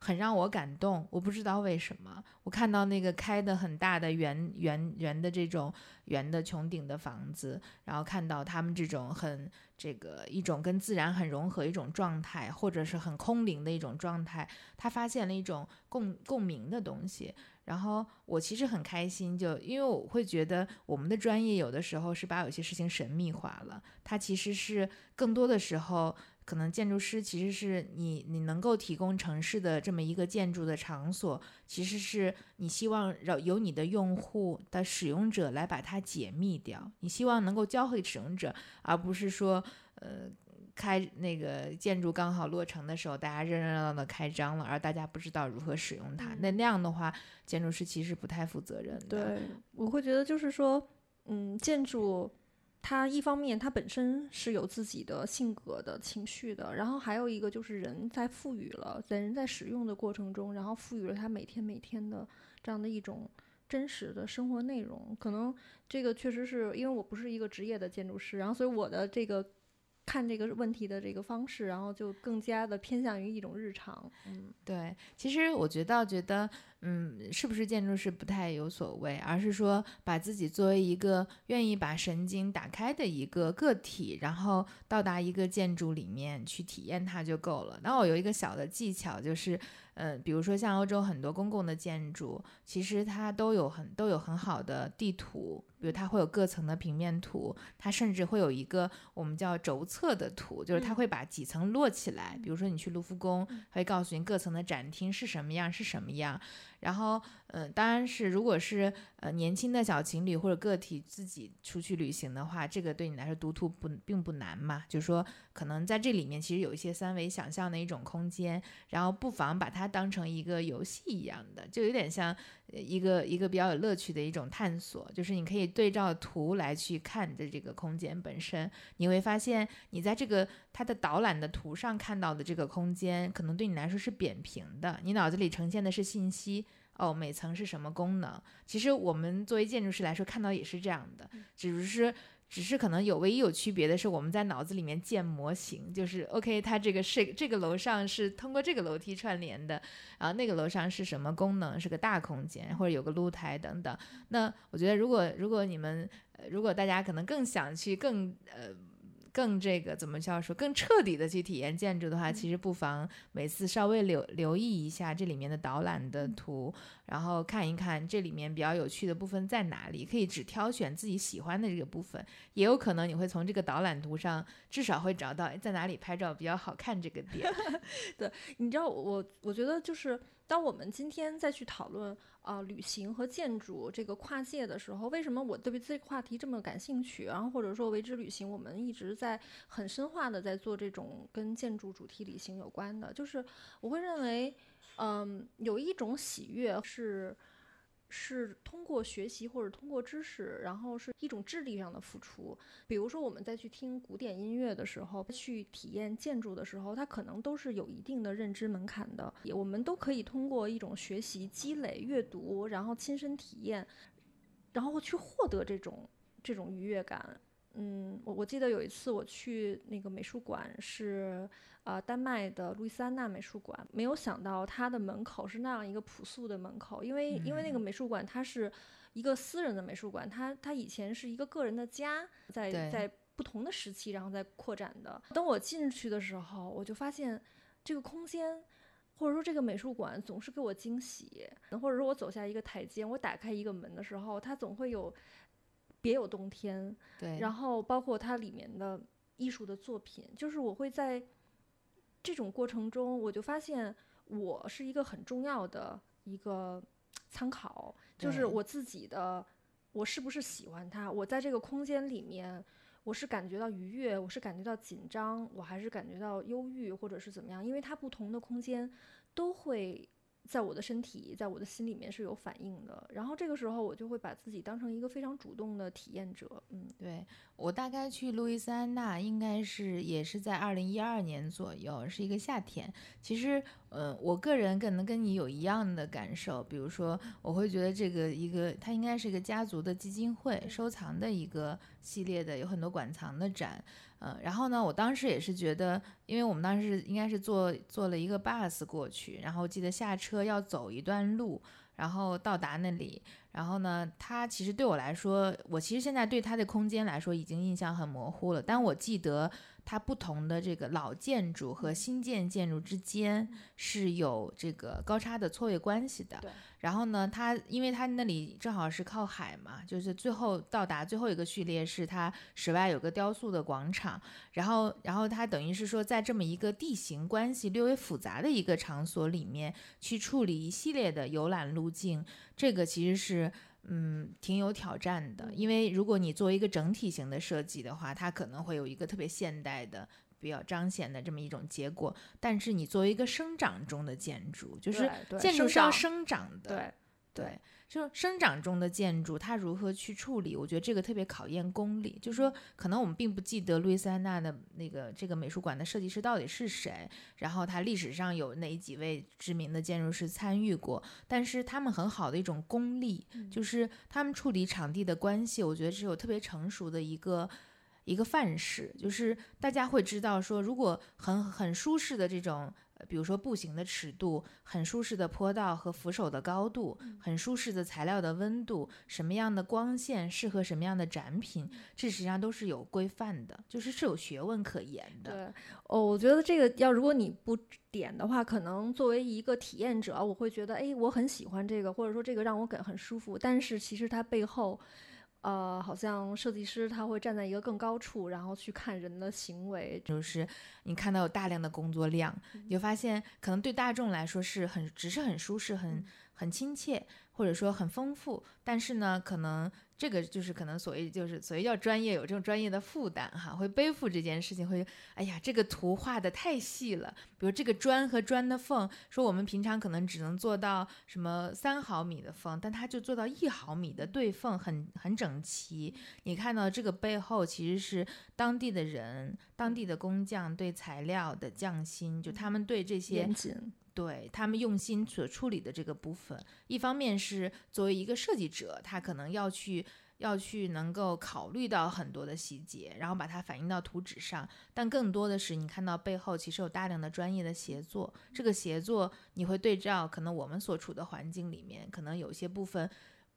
很让我感动，我不知道为什么。我看到那个开的很大的圆圆圆的这种圆的穹顶的房子，然后看到他们这种很这个一种跟自然很融合一种状态，或者是很空灵的一种状态，他发现了一种共共鸣的东西。然后我其实很开心，就因为我会觉得我们的专业有的时候是把有些事情神秘化了，它其实是更多的时候。可能建筑师其实是你，你能够提供城市的这么一个建筑的场所，其实是你希望让由你的用户的使用者来把它解密掉，你希望能够教会使用者，而不是说，呃，开那个建筑刚好落成的时候，大家热热闹闹的开张了，而大家不知道如何使用它，那那样的话，建筑师其实不太负责任的。对，我会觉得就是说，嗯，建筑。他一方面，他本身是有自己的性格的情绪的，然后还有一个就是人在赋予了，在人在使用的过程中，然后赋予了他每天每天的这样的一种真实的生活内容。可能这个确实是因为我不是一个职业的建筑师，然后所以我的这个。看这个问题的这个方式，然后就更加的偏向于一种日常。嗯，对。其实我觉得，觉得，嗯，是不是建筑师不太有所谓，而是说把自己作为一个愿意把神经打开的一个个体，然后到达一个建筑里面去体验它就够了。那我有一个小的技巧，就是。嗯，比如说像欧洲很多公共的建筑，其实它都有很都有很好的地图，比如它会有各层的平面图，它甚至会有一个我们叫轴测的图，就是它会把几层摞起来。比如说你去卢浮宫，会告诉你各层的展厅是什么样是什么样。然后，嗯，当然是如果是呃年轻的小情侣或者个体自己出去旅行的话，这个对你来说读图不并不难嘛。就是说，可能在这里面其实有一些三维想象的一种空间，然后不妨把它当成一个游戏一样的，就有点像一个一个比较有乐趣的一种探索。就是你可以对照图来去看的这个空间本身，你会发现你在这个它的导览的图上看到的这个空间，可能对你来说是扁平的，你脑子里呈现的是信息。哦，每层是什么功能？其实我们作为建筑师来说，看到也是这样的，只是只是可能有唯一有区别的是，我们在脑子里面建模型，就是 OK，它这个是这个楼上是通过这个楼梯串联的，然后那个楼上是什么功能？是个大空间，或者有个露台等等。那我觉得，如果如果你们，呃如果大家可能更想去更呃。更这个怎么叫说更彻底的去体验建筑的话，其实不妨每次稍微留留意一下这里面的导览的图，然后看一看这里面比较有趣的部分在哪里，可以只挑选自己喜欢的这个部分，也有可能你会从这个导览图上至少会找到在哪里拍照比较好看这个点。对，你知道我我觉得就是当我们今天再去讨论。啊，旅行和建筑这个跨界的时候，为什么我对这个话题这么感兴趣？然后或者说为之旅行，我们一直在很深化的在做这种跟建筑主题旅行有关的，就是我会认为，嗯，有一种喜悦是。是通过学习或者通过知识，然后是一种智力上的付出。比如说，我们在去听古典音乐的时候，去体验建筑的时候，它可能都是有一定的认知门槛的。我们都可以通过一种学习、积累、阅读，然后亲身体验，然后去获得这种这种愉悦感。嗯，我我记得有一次我去那个美术馆是。呃，丹麦的路易斯安那美术馆，没有想到它的门口是那样一个朴素的门口，因为因为那个美术馆它是一个私人的美术馆，它它以前是一个个人的家，在在不同的时期然后再扩展的。等我进去的时候，我就发现这个空间或者说这个美术馆总是给我惊喜，或者说我走下一个台阶，我打开一个门的时候，它总会有别有洞天。对，然后包括它里面的艺术的作品，就是我会在。这种过程中，我就发现我是一个很重要的一个参考，就是我自己的，我是不是喜欢它？我在这个空间里面，我是感觉到愉悦，我是感觉到紧张，我还是感觉到忧郁，或者是怎么样？因为它不同的空间都会。在我的身体，在我的心里面是有反应的，然后这个时候我就会把自己当成一个非常主动的体验者。嗯，对我大概去路易斯安那应该是也是在二零一二年左右，是一个夏天。其实，嗯，我个人可能跟你有一样的感受，比如说我会觉得这个一个它应该是一个家族的基金会收藏的一个系列的，有很多馆藏的展。嗯，然后呢，我当时也是觉得，因为我们当时应该是坐坐了一个 bus 过去，然后记得下车要走一段路，然后到达那里，然后呢，他其实对我来说，我其实现在对他的空间来说已经印象很模糊了。但我记得它不同的这个老建筑和新建建筑之间是有这个高差的错位关系的。对。然后呢，它因为它那里正好是靠海嘛，就是最后到达最后一个序列是它室外有个雕塑的广场。然后，然后它等于是说在这么一个地形关系略微复杂的一个场所里面去处理一系列的游览路径。这个其实是，嗯，挺有挑战的，因为如果你做一个整体型的设计的话，它可能会有一个特别现代的、比较彰显的这么一种结果。但是你作为一个生长中的建筑，就是建筑是要生长的，对对。就生长中的建筑，它如何去处理？我觉得这个特别考验功力。就是说，可能我们并不记得路易斯安那的那个这个美术馆的设计师到底是谁，然后他历史上有哪几位知名的建筑师参与过，但是他们很好的一种功力，就是他们处理场地的关系，我觉得是有特别成熟的一个一个范式，就是大家会知道说，如果很很舒适的这种。比如说步行的尺度，很舒适的坡道和扶手的高度，很舒适的材料的温度，什么样的光线适合什么样的展品，这实际上都是有规范的，就是是有学问可言的。对，哦，我觉得这个要如果你不点的话，可能作为一个体验者，我会觉得，哎，我很喜欢这个，或者说这个让我感很舒服，但是其实它背后。呃，好像设计师他会站在一个更高处，然后去看人的行为，就是你看到有大量的工作量，你就发现可能对大众来说是很只是很舒适、很很亲切，或者说很丰富，但是呢，可能。这个就是可能所谓就是所谓叫专业有这种专业的负担哈，会背负这件事情，会哎呀这个图画的太细了，比如这个砖和砖的缝，说我们平常可能只能做到什么三毫米的缝，但它就做到一毫米的对缝，很很整齐。你看到这个背后其实是当地的人、当地的工匠对材料的匠心，就他们对这些。对他们用心所处理的这个部分，一方面是作为一个设计者，他可能要去要去能够考虑到很多的细节，然后把它反映到图纸上。但更多的是，你看到背后其实有大量的专业的协作。这个协作你会对照，可能我们所处的环境里面，可能有些部分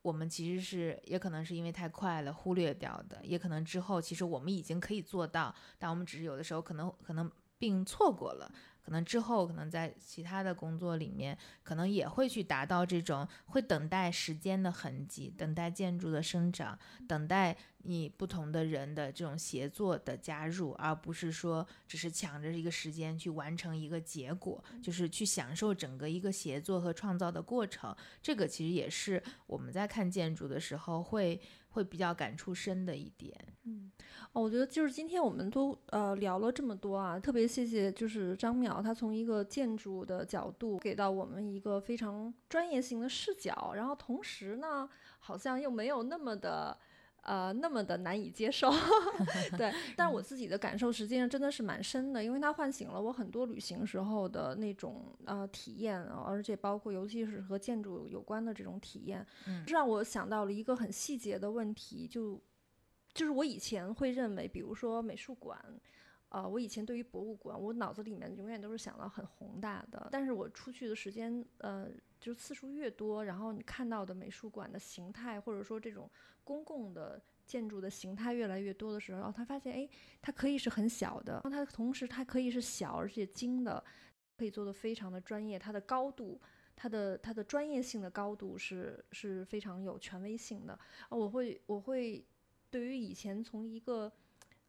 我们其实是也可能是因为太快了忽略掉的，也可能之后其实我们已经可以做到，但我们只是有的时候可能可能并错过了。可能之后，可能在其他的工作里面，可能也会去达到这种，会等待时间的痕迹，等待建筑的生长，等待你不同的人的这种协作的加入，而不是说只是抢着一个时间去完成一个结果，就是去享受整个一个协作和创造的过程。这个其实也是我们在看建筑的时候会。会比较感触深的一点，嗯，哦，我觉得就是今天我们都呃聊了这么多啊，特别谢谢就是张淼，他从一个建筑的角度给到我们一个非常专业性的视角，然后同时呢，好像又没有那么的。呃，那么的难以接受，对，但是我自己的感受实际上真的是蛮深的，因为它唤醒了我很多旅行时候的那种呃体验，而且包括尤其是和建筑有关的这种体验，嗯，让我想到了一个很细节的问题，就就是我以前会认为，比如说美术馆，呃，我以前对于博物馆，我脑子里面永远都是想到很宏大的，但是我出去的时间，呃。就次数越多，然后你看到的美术馆的形态，或者说这种公共的建筑的形态越来越多的时候，他发现，哎，它可以是很小的，它同时它可以是小而且精的，可以做的非常的专业，它的高度，它的它的专业性的高度是是非常有权威性的。啊我会我会对于以前从一个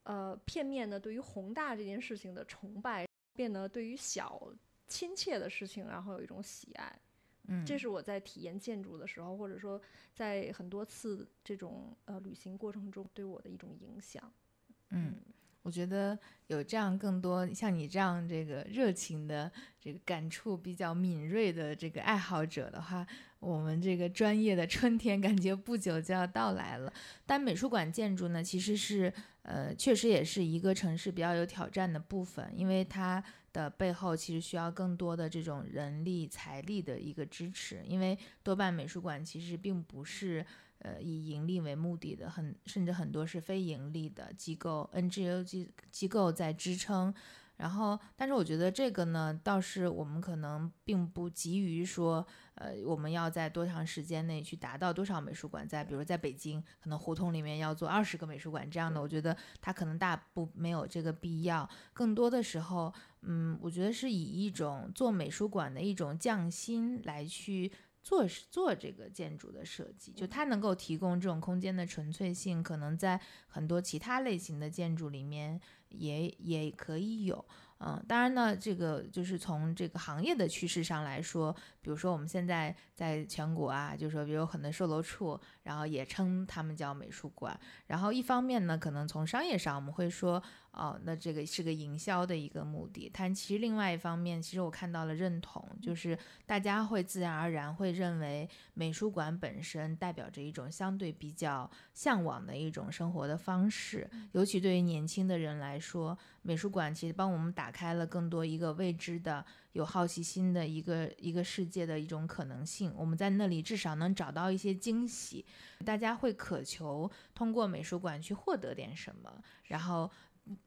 呃片面的对于宏大这件事情的崇拜，变得对于小亲切的事情，然后有一种喜爱。嗯，这是我在体验建筑的时候，或者说在很多次这种呃旅行过程中对我的一种影响。嗯，我觉得有这样更多像你这样这个热情的、这个感触比较敏锐的这个爱好者的话，我们这个专业的春天感觉不久就要到来了。但美术馆建筑呢，其实是呃，确实也是一个城市比较有挑战的部分，因为它。的背后其实需要更多的这种人力财力的一个支持，因为多半美术馆其实并不是呃以盈利为目的的，很甚至很多是非盈利的机构 NGO 机机构在支撑，然后，但是我觉得这个呢，倒是我们可能并不急于说，呃，我们要在多长时间内去达到多少美术馆，在比如在北京，可能胡同里面要做二十个美术馆这样的，我觉得它可能大不没有这个必要。更多的时候，嗯，我觉得是以一种做美术馆的一种匠心来去。做是做这个建筑的设计，就它能够提供这种空间的纯粹性，可能在很多其他类型的建筑里面也也可以有。嗯，当然呢，这个就是从这个行业的趋势上来说，比如说我们现在在全国啊，就是说，比如很多售楼处，然后也称他们叫美术馆。然后一方面呢，可能从商业上我们会说，哦，那这个是个营销的一个目的。但其实另外一方面，其实我看到了认同，就是大家会自然而然会认为美术馆本身代表着一种相对比较向往的一种生活的方式，尤其对于年轻的人来说。美术馆其实帮我们打开了更多一个未知的、有好奇心的一个一个世界的一种可能性。我们在那里至少能找到一些惊喜，大家会渴求通过美术馆去获得点什么，然后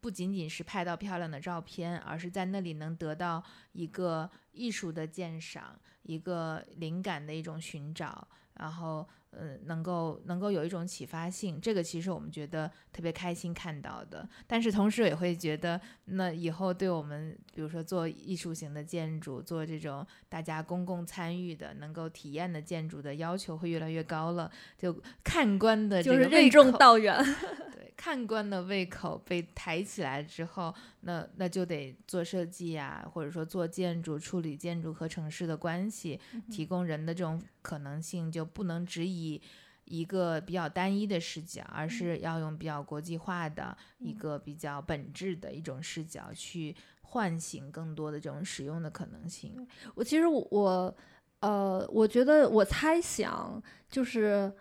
不仅仅是拍到漂亮的照片，而是在那里能得到一个艺术的鉴赏，一个灵感的一种寻找，然后。嗯，能够能够有一种启发性，这个其实我们觉得特别开心看到的。但是同时也会觉得，那以后对我们，比如说做艺术型的建筑，做这种大家公共参与的、能够体验的建筑的要求会越来越高了。就看官的就是任重道远。对看官的胃口被抬起来之后，那那就得做设计啊，或者说做建筑、处理建筑和城市的关系，提供人的这种可能性，就不能只以一个比较单一的视角，而是要用比较国际化的一个比较本质的一种视角去唤醒更多的这种使用的可能性。我其实我呃，我觉得我猜想就是。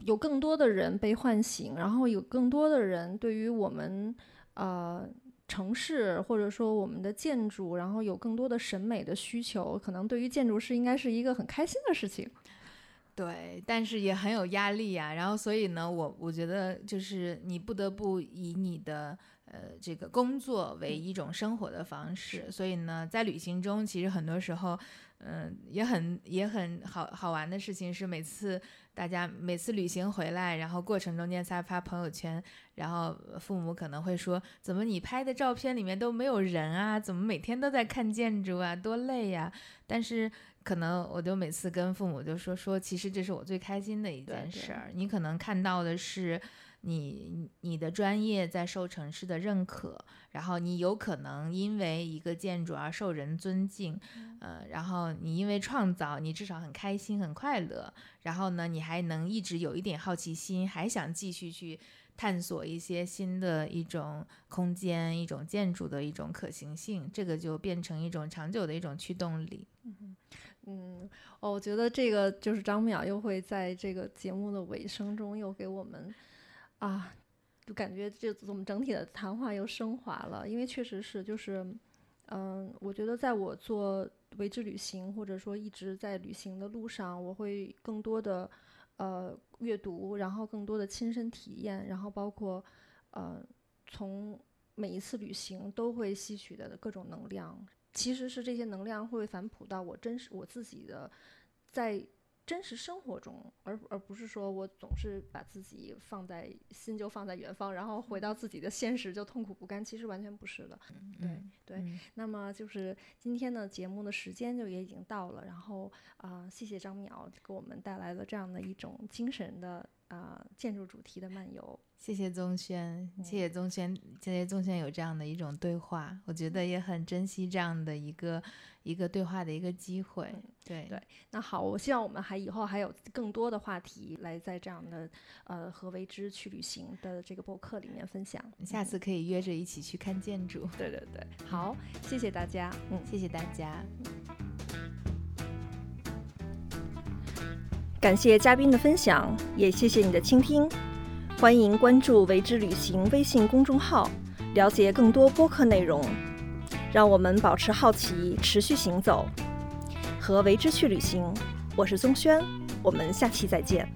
有更多的人被唤醒，然后有更多的人对于我们呃城市或者说我们的建筑，然后有更多的审美的需求，可能对于建筑师应该是一个很开心的事情。对，但是也很有压力呀。然后所以呢，我我觉得就是你不得不以你的呃这个工作为一种生活的方式。所以呢，在旅行中，其实很多时候。嗯，也很也很好好玩的事情是，每次大家每次旅行回来，然后过程中间在发朋友圈，然后父母可能会说：“怎么你拍的照片里面都没有人啊？怎么每天都在看建筑啊？多累呀！”但是可能我就每次跟父母就说说，其实这是我最开心的一件事儿。你可能看到的是。你你的专业在受城市的认可，然后你有可能因为一个建筑而受人尊敬，呃，然后你因为创造，你至少很开心很快乐，然后呢，你还能一直有一点好奇心，还想继续去探索一些新的一种空间、一种建筑的一种可行性，这个就变成一种长久的一种驱动力。嗯嗯，哦，我觉得这个就是张淼又会在这个节目的尾声中又给我们。啊，就感觉这我们整体的谈话又升华了，因为确实是，就是，嗯，我觉得在我做为之旅行，或者说一直在旅行的路上，我会更多的呃阅读，然后更多的亲身体验，然后包括呃从每一次旅行都会吸取的各种能量，其实是这些能量会反哺到我真实我自己的在。真实生活中，而而不是说我总是把自己放在心就放在远方，然后回到自己的现实就痛苦不甘。其实完全不是的。对对。那么就是今天的节目的时间就也已经到了，然后啊，谢谢张淼给我们带来了这样的一种精神的啊建筑主题的漫游。谢谢宗轩，谢谢宗轩，谢谢宗轩有这样的一种对话，我觉得也很珍惜这样的一个。一个对话的一个机会，对对，那好，我希望我们还以后还有更多的话题来在这样的呃何为之去旅行的这个博客里面分享。下次可以约着一起去看建筑。对对对，好，谢谢大家，嗯，谢谢大家，感谢嘉宾的分享，也谢谢你的倾听。欢迎关注为之旅行微信公众号，了解更多播客内容。让我们保持好奇，持续行走，和为之去旅行。我是宗轩，我们下期再见。